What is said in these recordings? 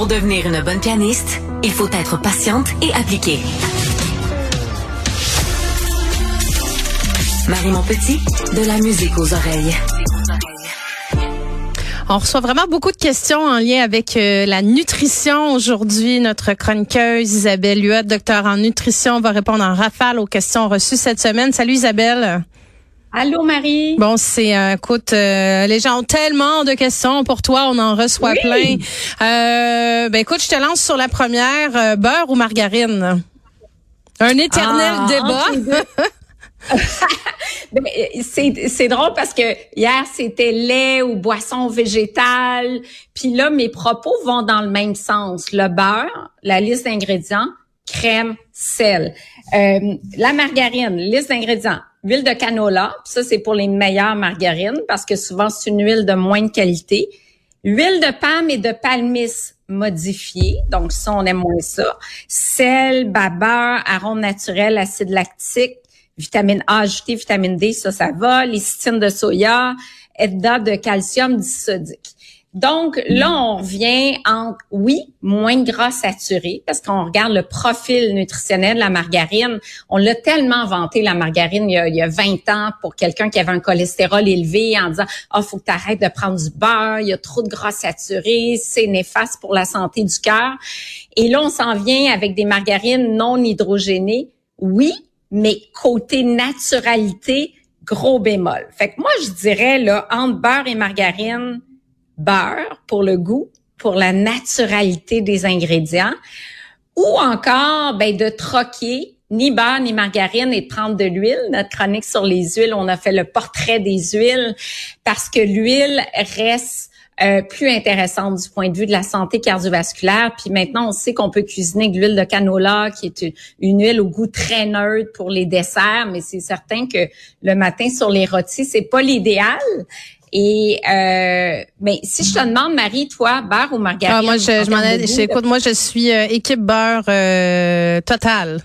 Pour devenir une bonne pianiste, il faut être patiente et appliquée. Marie Montpetit, de la musique aux oreilles. On reçoit vraiment beaucoup de questions en lien avec euh, la nutrition aujourd'hui. Notre chroniqueuse Isabelle Huot, docteur en nutrition, va répondre en rafale aux questions reçues cette semaine. Salut Isabelle. Allô Marie? Bon, c'est euh, écoute, euh, les gens ont tellement de questions pour toi, on en reçoit plein. Euh, ben écoute, je te lance sur la première, beurre ou margarine? Un éternel Ah, débat. Ben, c'est c'est drôle parce que hier c'était lait ou boisson végétale, puis là mes propos vont dans le même sens. Le beurre, la liste d'ingrédients, crème, sel. Euh, la margarine, liste d'ingrédients, huile de canola, puis ça c'est pour les meilleures margarines parce que souvent c'est une huile de moindre qualité. Huile de palme et de palmis modifiée, donc ça on aime moins ça. Sel, babeur, arôme naturel, acide lactique, vitamine A ajoutée, vitamine D, ça, ça va. Lécithine de soya, EDA de calcium disodique. Donc, là, on revient en, oui, moins de gras saturé, parce qu'on regarde le profil nutritionnel de la margarine. On l'a tellement vanté, la margarine, il y a, il y a 20 ans, pour quelqu'un qui avait un cholestérol élevé, en disant, ah, faut que tu arrêtes de prendre du beurre, il y a trop de gras saturé, c'est néfaste pour la santé du cœur. Et là, on s'en vient avec des margarines non hydrogénées. Oui, mais côté naturalité, gros bémol. Fait que moi, je dirais, là, entre beurre et margarine, beurre pour le goût, pour la naturalité des ingrédients, ou encore, ben, de troquer ni beurre ni margarine et de prendre de l'huile. Notre chronique sur les huiles, on a fait le portrait des huiles parce que l'huile reste euh, plus intéressante du point de vue de la santé cardiovasculaire. Puis maintenant, on sait qu'on peut cuisiner de l'huile de canola, qui est une, huile au goût très neutre pour les desserts, mais c'est certain que le matin sur les rôtis, c'est pas l'idéal. Et euh, mais si je te demande, Marie, toi, beurre ou margarine Ah, moi, je, je m'en ai, écoute, moi, je suis euh, équipe beurre euh, totale.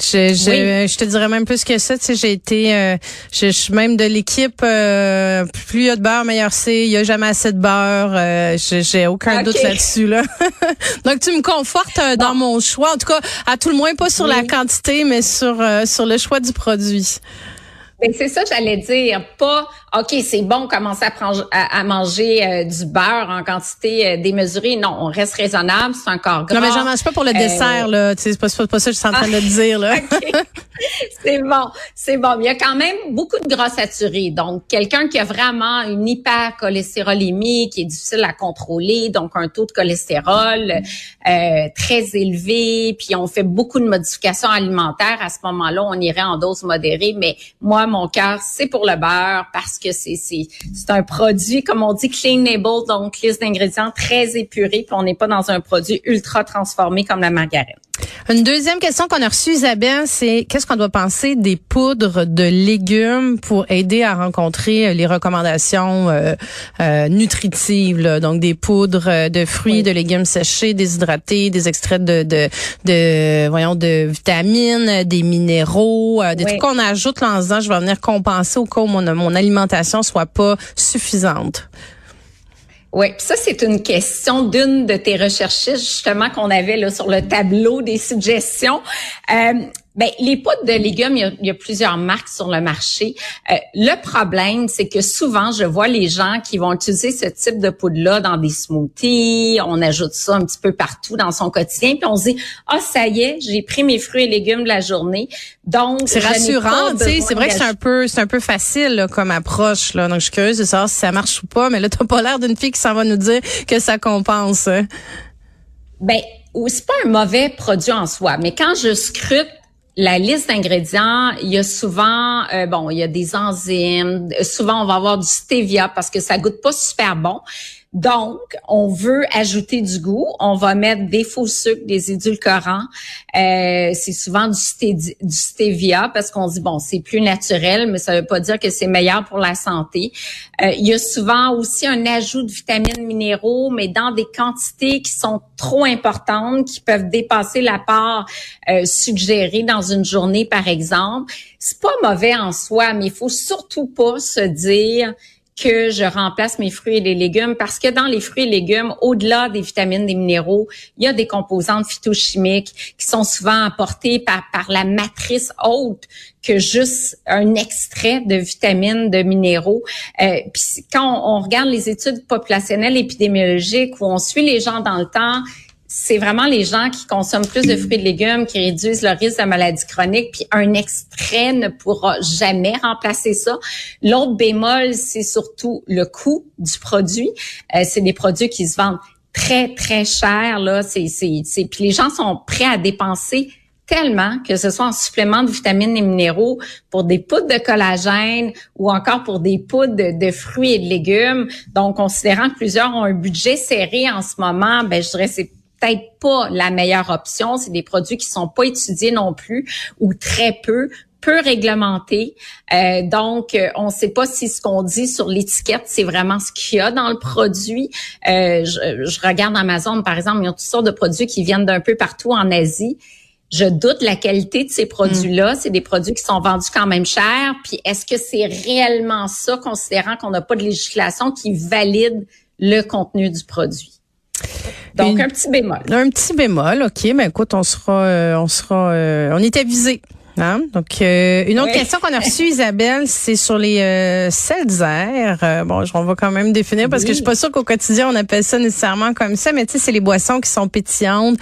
Je, je, oui. je, te dirais même plus que ça. Tu sais, j'ai été, euh, je, je, suis même de l'équipe. Euh, plus il y a de beurre, meilleur c'est. Il y a jamais assez de beurre. Euh, j'ai aucun okay. doute là-dessus là. Donc tu me confortes bon. dans mon choix. En tout cas, à tout le moins pas sur oui. la quantité, mais sur sur le choix du produit. Ben, c'est ça j'allais dire. Pas, OK, c'est bon commencer à, prendre, à, à manger euh, du beurre en quantité euh, démesurée. Non, on reste raisonnable, c'est encore gras. Non, mais j'en mange pas pour le euh... dessert, là. C'est pas, pas, pas ça que je suis en train de dire, là. c'est bon, c'est bon. Il y a quand même beaucoup de gras saturés. Donc, quelqu'un qui a vraiment une hypercholestérolémie qui est difficile à contrôler, donc un taux de cholestérol euh, très élevé, puis on fait beaucoup de modifications alimentaires, à ce moment-là, on irait en dose modérée. Mais moi, mon cœur, c'est pour le beurre parce que c'est c'est c'est un produit comme on dit clean label donc liste d'ingrédients très épuré puis on n'est pas dans un produit ultra transformé comme la margarine. Une deuxième question qu'on a reçue, Isabelle, c'est qu'est-ce qu'on doit penser des poudres de légumes pour aider à rencontrer les recommandations euh, euh, nutritives, là? donc des poudres de fruits, oui. de légumes séchés, déshydratés, des extraits de, de, de voyons de vitamines, des minéraux, euh, des oui. trucs qu'on ajoute là, en disant je vais venir compenser au cas où mon, mon alimentation soit pas suffisante. Oui, ça, c'est une question d'une de tes recherchistes, justement, qu'on avait là sur le tableau des suggestions. Euh, ben, les poudres de légumes, il y, a, il y a plusieurs marques sur le marché. Euh, le problème, c'est que souvent, je vois les gens qui vont utiliser ce type de poudre-là dans des smoothies. On ajoute ça un petit peu partout dans son quotidien. Puis on se dit, ah, ça y est, j'ai pris mes fruits et légumes de la journée. Donc, c'est rassurant, tu sais. C'est vrai que c'est un peu, c'est un peu facile là, comme approche. Là. Donc, je suis curieuse de savoir si ça marche ou pas. Mais là, t'as pas l'air d'une fille qui s'en va nous dire que ça compense. Hein. Ben, c'est pas un mauvais produit en soi. Mais quand je scrute la liste d'ingrédients, il y a souvent, euh, bon, il y a des enzymes. Souvent, on va avoir du stevia parce que ça goûte pas super bon. Donc, on veut ajouter du goût. On va mettre des faux sucres, des édulcorants. Euh, c'est souvent du, du, stevia parce qu'on dit, bon, c'est plus naturel, mais ça veut pas dire que c'est meilleur pour la santé. Euh, il y a souvent aussi un ajout de vitamines minéraux, mais dans des quantités qui sont trop importantes, qui peuvent dépasser la part euh, suggérée dans une journée, par exemple. C'est pas mauvais en soi, mais il faut surtout pas se dire que je remplace mes fruits et les légumes parce que dans les fruits et légumes, au-delà des vitamines, des minéraux, il y a des composantes phytochimiques qui sont souvent apportées par, par la matrice haute que juste un extrait de vitamines, de minéraux. Euh, puis quand on, on regarde les études populationnelles épidémiologiques où on suit les gens dans le temps, c'est vraiment les gens qui consomment plus de fruits et de légumes qui réduisent leur risque de maladie chronique, puis un extrait ne pourra jamais remplacer ça. L'autre bémol, c'est surtout le coût du produit. Euh, c'est des produits qui se vendent très très cher là, c'est c'est puis les gens sont prêts à dépenser tellement que ce soit en supplément de vitamines et minéraux pour des poudres de collagène ou encore pour des poudres de, fruits et de légumes. Donc, considérant que plusieurs ont un budget serré en ce moment, ben je dirais c'est peut-être pas la meilleure option. C'est des produits qui sont pas étudiés non plus ou très peu peu réglementés. Euh, donc, euh, on ne sait pas si ce qu'on dit sur l'étiquette, c'est vraiment ce qu'il y a dans le produit. Euh, je, je, regarde Amazon, par exemple, il y a toutes sortes de produits qui viennent d'un peu partout en Asie. Je doute la qualité de ces produits-là. Mm. C'est des produits qui sont vendus quand même cher. Puis, est-ce que c'est réellement ça, considérant qu'on n'a pas de législation qui valide le contenu du produit? Donc, un petit bémol. Un petit bémol, OK. Mais ben, écoute, on sera, euh, on sera, euh, on est avisé. Hein? Donc, euh, une autre question qu'on a reçue, Isabelle, c'est sur les euh, Euh, bon, on va quand même définir parce que je suis pas sûre qu'au quotidien, on appelle ça nécessairement comme ça, mais tu sais, c'est les boissons qui sont pétillantes,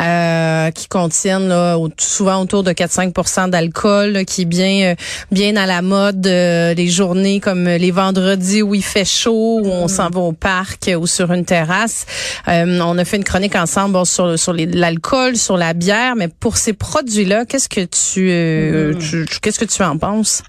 euh, qui contiennent là, souvent autour de 4-5 d'alcool, qui est bien, euh, bien à la mode les journées comme les vendredis où il fait chaud, où on s'en va au parc ou sur une terrasse. on a fait une chronique ensemble bon, sur, sur l'alcool, sur la bière, mais pour ces produits-là, qu'est-ce que tu euh, qu'est-ce que tu en penses?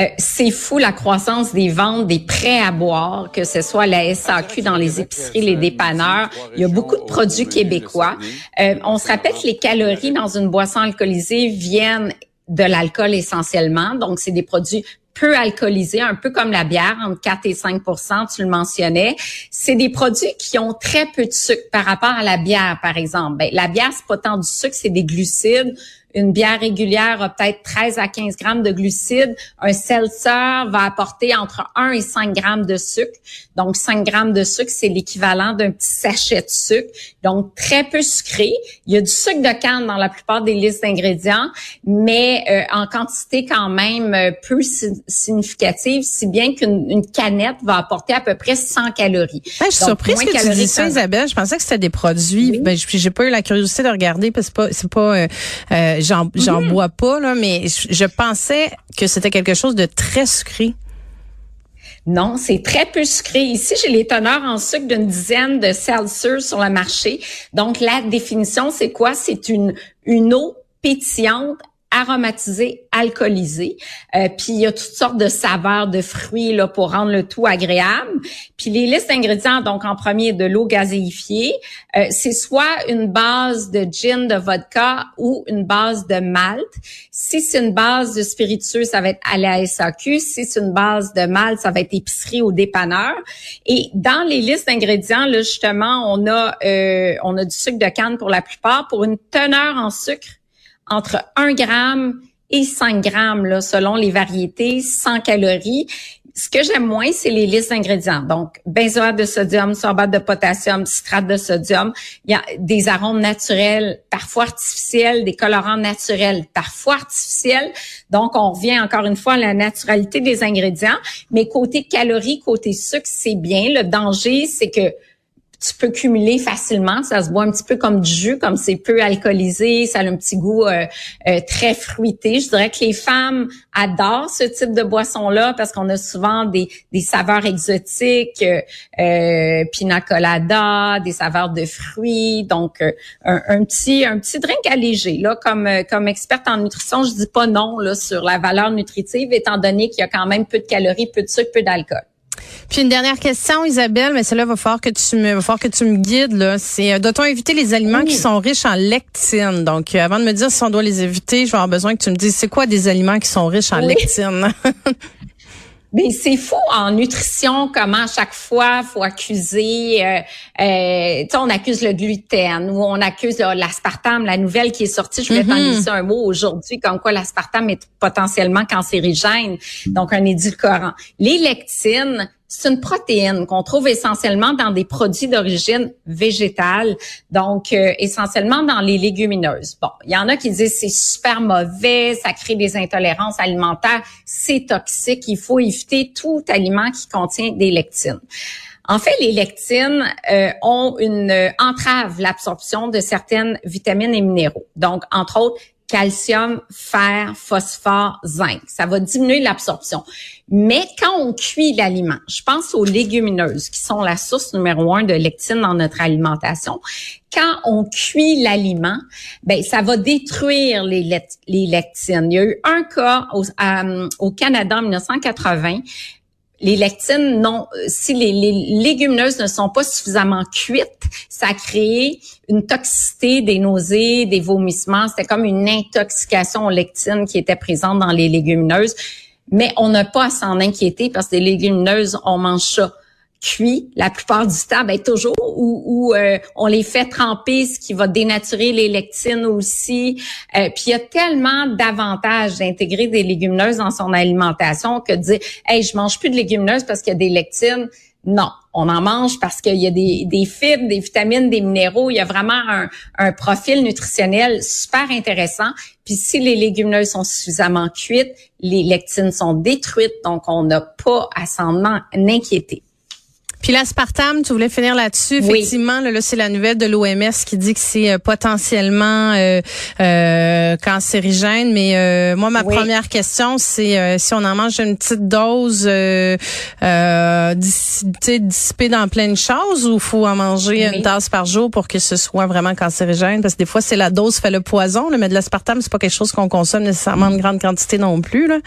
Euh, c'est fou la croissance des ventes des prêts à boire, que ce soit la SAQ dans les épiceries, les dépanneurs. Il y a beaucoup de produits québécois. Euh, on se rappelle que les calories dans une boisson alcoolisée viennent de l'alcool essentiellement. Donc, c'est des produits peu alcoolisés, un peu comme la bière, entre 4 et 5% tu le mentionnais. C'est des produits qui ont très peu de sucre par rapport à la bière, par exemple. Ben, la bière, c'est pas tant du sucre, c'est des glucides. Une bière régulière a peut-être 13 à 15 grammes de glucides. Un seltzer va apporter entre 1 et 5 grammes de sucre. Donc, 5 grammes de sucre, c'est l'équivalent d'un petit sachet de sucre. Donc, très peu sucré. Il y a du sucre de canne dans la plupart des listes d'ingrédients, mais euh, en quantité quand même euh, peu significative, si bien qu'une canette va apporter à peu près 100 calories. je suis surprise que tu dis ça, Isabelle. Je pensais que c'était des produits. Ben, j'ai pas eu la curiosité de regarder parce que c'est pas, c'est pas euh, j'en j'en mhm. bois pas là, mais je, pensais que c'était quelque chose de très sucré. Non, c'est très peu sucré. Ici, j'ai les teneurs en sucre d'une dizaine de Celsius sur le marché. Donc, la définition, c'est quoi? C'est une, une eau pétillante aromatisé, alcoolisé. Euh, puis il y a toutes sortes de saveurs de fruits là pour rendre le tout agréable. Puis les listes d'ingrédients, donc en premier de l'eau gazéifiée, euh, c'est soit une base de gin, de vodka ou une base de malt. Si c'est une base de spiritueux, ça va être à la. Si c'est une base de malt, ça va être épicerie ou dépanneur. Et dans les listes d'ingrédients, là justement, on a euh, on a du sucre de canne pour la plupart. Pour une teneur en sucre entre 1 gramme et 5 grammes, selon les variétés, 100 calories. Ce que j'aime moins, c'est les listes d'ingrédients. Donc, benzoate de sodium, sorbate de potassium, citrate de sodium. Il y a des arômes naturels, parfois artificiels, des colorants naturels, parfois artificiels. Donc, on revient encore une fois à la naturalité des ingrédients. Mais côté calories, côté sucre, c'est bien. Le danger, c'est que tu peux cumuler facilement. Ça se boit un petit peu comme du jus, comme c'est peu alcoolisé, ça a un petit goût euh, euh, très fruité. Je dirais que les femmes adorent ce type de boisson-là parce qu'on a souvent des, des saveurs exotiques, euh, pina colada, des saveurs de fruits. Donc, euh, un, petit un petit drink allégé. Là, comme comme experte en nutrition, je dis pas non là sur la valeur nutritive, étant donné qu'il y a quand même peu de calories, peu de sucre, peu d'alcool. Puis une dernière question, Isabelle, mais celle-là va falloir que tu me, va falloir que tu me guides là. C'est, euh, doit-on éviter les aliments qui sont riches en lectine? Donc, euh, avant de me dire si on doit les éviter, je vais avoir besoin que tu me dises c'est quoi des aliments qui sont riches en lectine? Ben c'est fou en nutrition comment à chaque fois faut accuser euh, euh on accuse le gluten ou on accuse l'aspartame la nouvelle qui est sortie je vais t'en mm-hmm. un mot aujourd'hui comme quoi l'aspartame est potentiellement cancérigène donc un édulcorant les lectines c'est une protéine qu'on trouve essentiellement dans des produits d'origine végétale, donc euh, essentiellement dans les légumineuses. Bon, il y en a qui disent c'est super mauvais, ça crée des intolérances alimentaires, c'est toxique, il faut éviter tout aliment qui contient des lectines. En fait, les lectines euh, ont une euh, entrave l'absorption de certaines vitamines et minéraux. Donc, entre autres, calcium, fer, phosphore, zinc. Ça va diminuer l'absorption. Mais quand on cuit l'aliment, je pense aux légumineuses qui sont la source numéro un de lectine dans notre alimentation. Quand on cuit l'aliment, ben ça va détruire les, les lectines. Il y a eu un cas au, au Canada en 1980 les lectines, non, si les, légumineuses ne sont pas suffisamment cuites, ça a créé une toxicité, des nausées, des vomissements. C'était comme une intoxication aux lectines qui était présente dans les légumineuses. Mais on n'a pas à s'en inquiéter parce que les légumineuses, on mange ça cuit la plupart du temps, ben toujours, ou, euh, on les fait tremper, ce qui va dénaturer les lectines aussi. Euh, puis il y a tellement d'avantages d'intégrer des légumineuses dans son alimentation que de dire, hey, je mange plus de légumineuses parce qu'il y a des lectines. Non, on en mange parce qu'il y a des, des, fibres, des vitamines, des minéraux. Il y a vraiment un, un profil nutritionnel super intéressant. Puis si les légumineuses sont suffisamment cuites, les lectines sont détruites, donc on n'a pas à s'en inquiéter. Puis l'aspartame, tu voulais finir là-dessus. Effectivement, là, c'est la nouvelle de l'OMS qui dit que c'est euh, potentiellement euh, euh, cancérigène. Mais euh, moi, ma première question, c'est si on en mange une petite dose euh, dissipée dans plein de choses ou faut en manger une tasse par jour pour que ce soit vraiment cancérigène? Parce que des fois, c'est la dose fait le poison. Là, mais de l'aspartame, c'est pas quelque chose qu'on consomme nécessairement en grande quantité non plus. Là.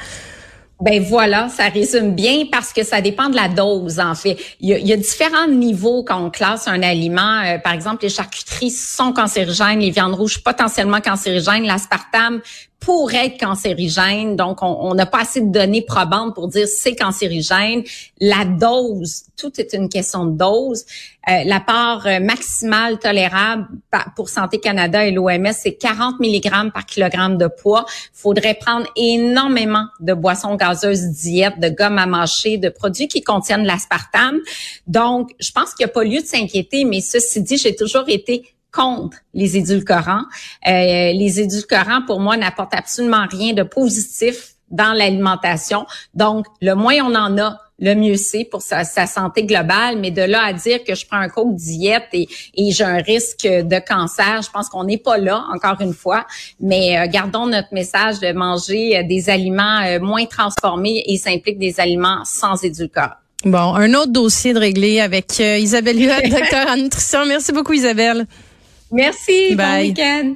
Ben voilà, ça résume bien parce que ça dépend de la dose en fait. Il y a, différents niveaux quand on classe un aliment. Euh, par exemple, les charcuteries sont cancérigènes, les viandes rouges potentiellement cancérigènes, l'aspartame pourrait être cancérigène. Donc, on n'a pas assez de données probantes pour dire c'est cancérigène. La dose, tout est une question de dose. Euh, la part euh, maximale tolérable pour Santé Canada et l'OMS, c'est 40 mg par kilogramme de poids. Il faudrait prendre énormément de boissons gazeuses diète, de gomme à mâcher, de produits qui contiennent l'aspartame. Donc, je pense qu'il n'y a pas lieu de s'inquiéter, mais ceci dit, j'ai toujours été contre les édulcorants. Euh, les édulcorants, pour moi, n'apportent absolument rien de positif dans l'alimentation. Donc, le moins on en a, le mieux c'est pour sa, santé globale. Mais de là à dire que je prends un coke diète et, j'ai un risque de cancer, je pense qu'on n'est pas là, encore une fois. Mais euh, gardons notre message de manger euh, des aliments moins transformés et s'implique des aliments sans édulcorants. Bon, un autre dossier de régler avec Isabelle Huot, docteur en nutrition. Merci beaucoup, Isabelle. Merci. Bon week-end.